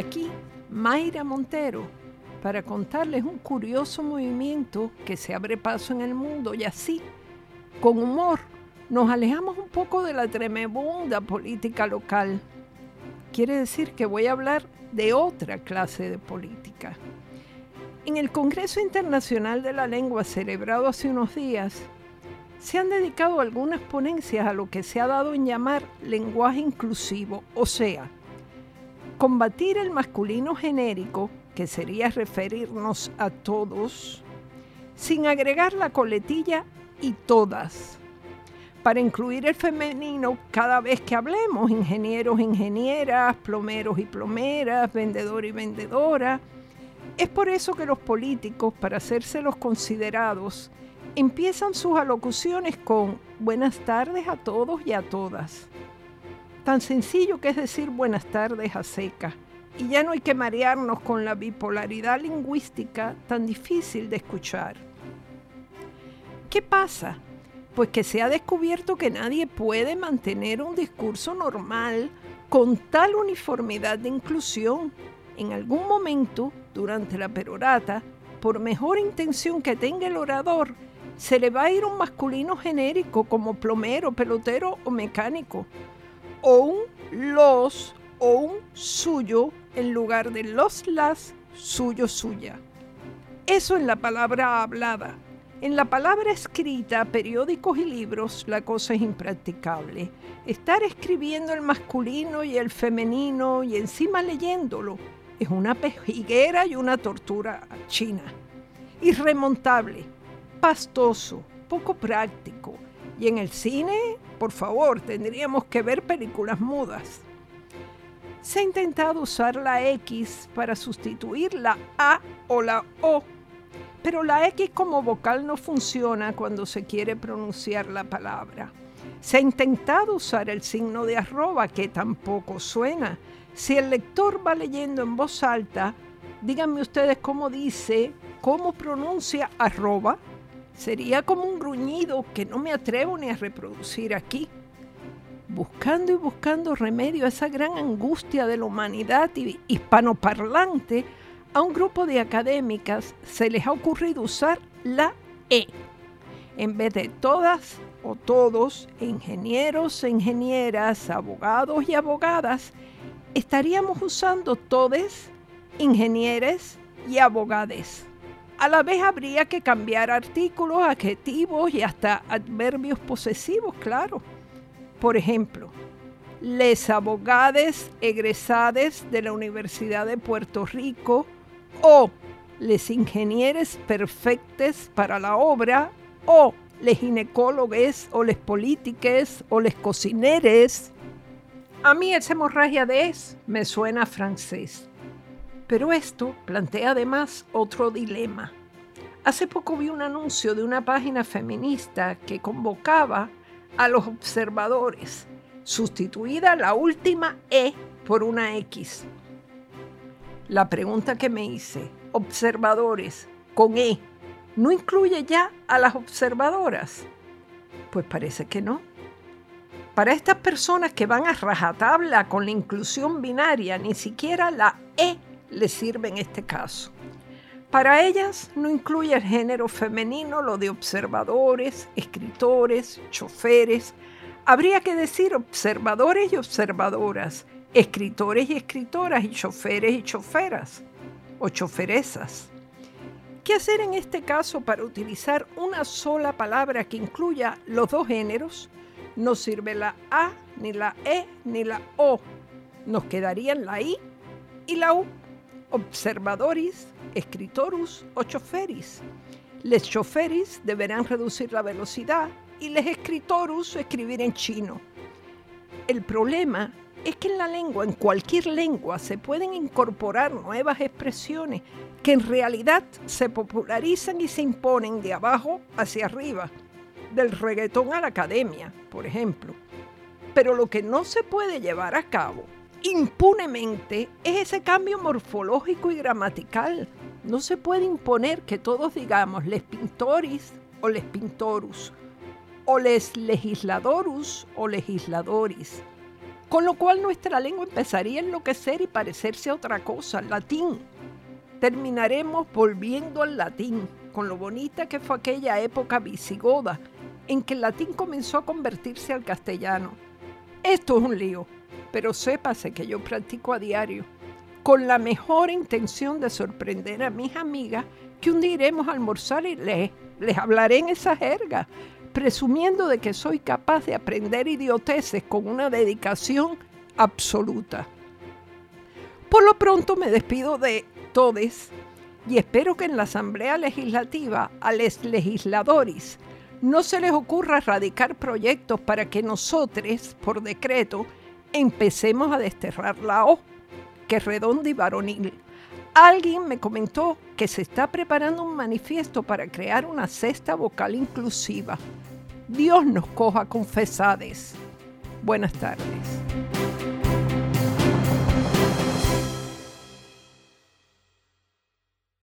Aquí, Mayra Montero, para contarles un curioso movimiento que se abre paso en el mundo y así, con humor, nos alejamos un poco de la tremenda política local. Quiere decir que voy a hablar de otra clase de política. En el Congreso Internacional de la Lengua celebrado hace unos días, se han dedicado algunas ponencias a lo que se ha dado en llamar lenguaje inclusivo, o sea, combatir el masculino genérico, que sería referirnos a todos, sin agregar la coletilla y todas para incluir el femenino cada vez que hablemos, ingenieros, ingenieras, plomeros y plomeras, vendedor y vendedora. Es por eso que los políticos, para hacerse los considerados, empiezan sus alocuciones con buenas tardes a todos y a todas. Tan sencillo que es decir buenas tardes a seca. Y ya no hay que marearnos con la bipolaridad lingüística tan difícil de escuchar. ¿Qué pasa? Pues que se ha descubierto que nadie puede mantener un discurso normal con tal uniformidad de inclusión. En algún momento, durante la perorata, por mejor intención que tenga el orador, se le va a ir un masculino genérico como plomero, pelotero o mecánico, o un los o un suyo en lugar de los las, suyo, suya. Eso en la palabra hablada. En la palabra escrita, periódicos y libros, la cosa es impracticable. Estar escribiendo el masculino y el femenino y encima leyéndolo es una pejiguera y una tortura china. Irremontable, pastoso, poco práctico. Y en el cine, por favor, tendríamos que ver películas mudas. Se ha intentado usar la X para sustituir la A o la O pero la X como vocal no funciona cuando se quiere pronunciar la palabra. Se ha intentado usar el signo de arroba, que tampoco suena. Si el lector va leyendo en voz alta, díganme ustedes cómo dice, cómo pronuncia arroba. Sería como un gruñido que no me atrevo ni a reproducir aquí. Buscando y buscando remedio a esa gran angustia de la humanidad hispanoparlante, a un grupo de académicas se les ha ocurrido usar la E. En vez de todas o todos, ingenieros e ingenieras, abogados y abogadas, estaríamos usando todes, ingenieres y abogades. A la vez habría que cambiar artículos, adjetivos y hasta adverbios posesivos, claro. Por ejemplo, les abogades egresades de la Universidad de Puerto Rico o les ingenieres perfectes para la obra, o les ginecólogos, o les polítiques, o les cocineres. A mí esa hemorragia de es me suena francés. Pero esto plantea además otro dilema. Hace poco vi un anuncio de una página feminista que convocaba a los observadores, sustituida la última E por una X la pregunta que me hice, observadores con E, ¿no incluye ya a las observadoras? Pues parece que no. Para estas personas que van a rajatabla con la inclusión binaria, ni siquiera la E les sirve en este caso. Para ellas no incluye el género femenino lo de observadores, escritores, choferes. Habría que decir observadores y observadoras, escritores y escritoras y choferes y choferas o choferesas. ¿Qué hacer en este caso para utilizar una sola palabra que incluya los dos géneros? No sirve la A, ni la E, ni la O. Nos quedarían la I y la U. Observadoris, escritorus o choferis. Les choferis deberán reducir la velocidad y les escritorus escribir en chino. El problema es que en la lengua, en cualquier lengua, se pueden incorporar nuevas expresiones que en realidad se popularizan y se imponen de abajo hacia arriba, del reggaetón a la academia, por ejemplo. Pero lo que no se puede llevar a cabo impunemente es ese cambio morfológico y gramatical. No se puede imponer que todos digamos les pintoris o les pintorus, o les legisladorus o legisladoris con lo cual nuestra lengua empezaría a enloquecer y parecerse a otra cosa, latín. Terminaremos volviendo al latín, con lo bonita que fue aquella época visigoda, en que el latín comenzó a convertirse al castellano. Esto es un lío, pero sépase que yo practico a diario, con la mejor intención de sorprender a mis amigas que un día iremos a almorzar y les, les hablaré en esa jerga, presumiendo de que soy capaz de aprender idioteces con una dedicación absoluta. Por lo pronto me despido de todos y espero que en la Asamblea Legislativa a los legisladores no se les ocurra erradicar proyectos para que nosotros, por decreto, empecemos a desterrar la O, que es redonda y varonil. Alguien me comentó que se está preparando un manifiesto para crear una cesta vocal inclusiva. Dios nos coja confesades. Buenas tardes.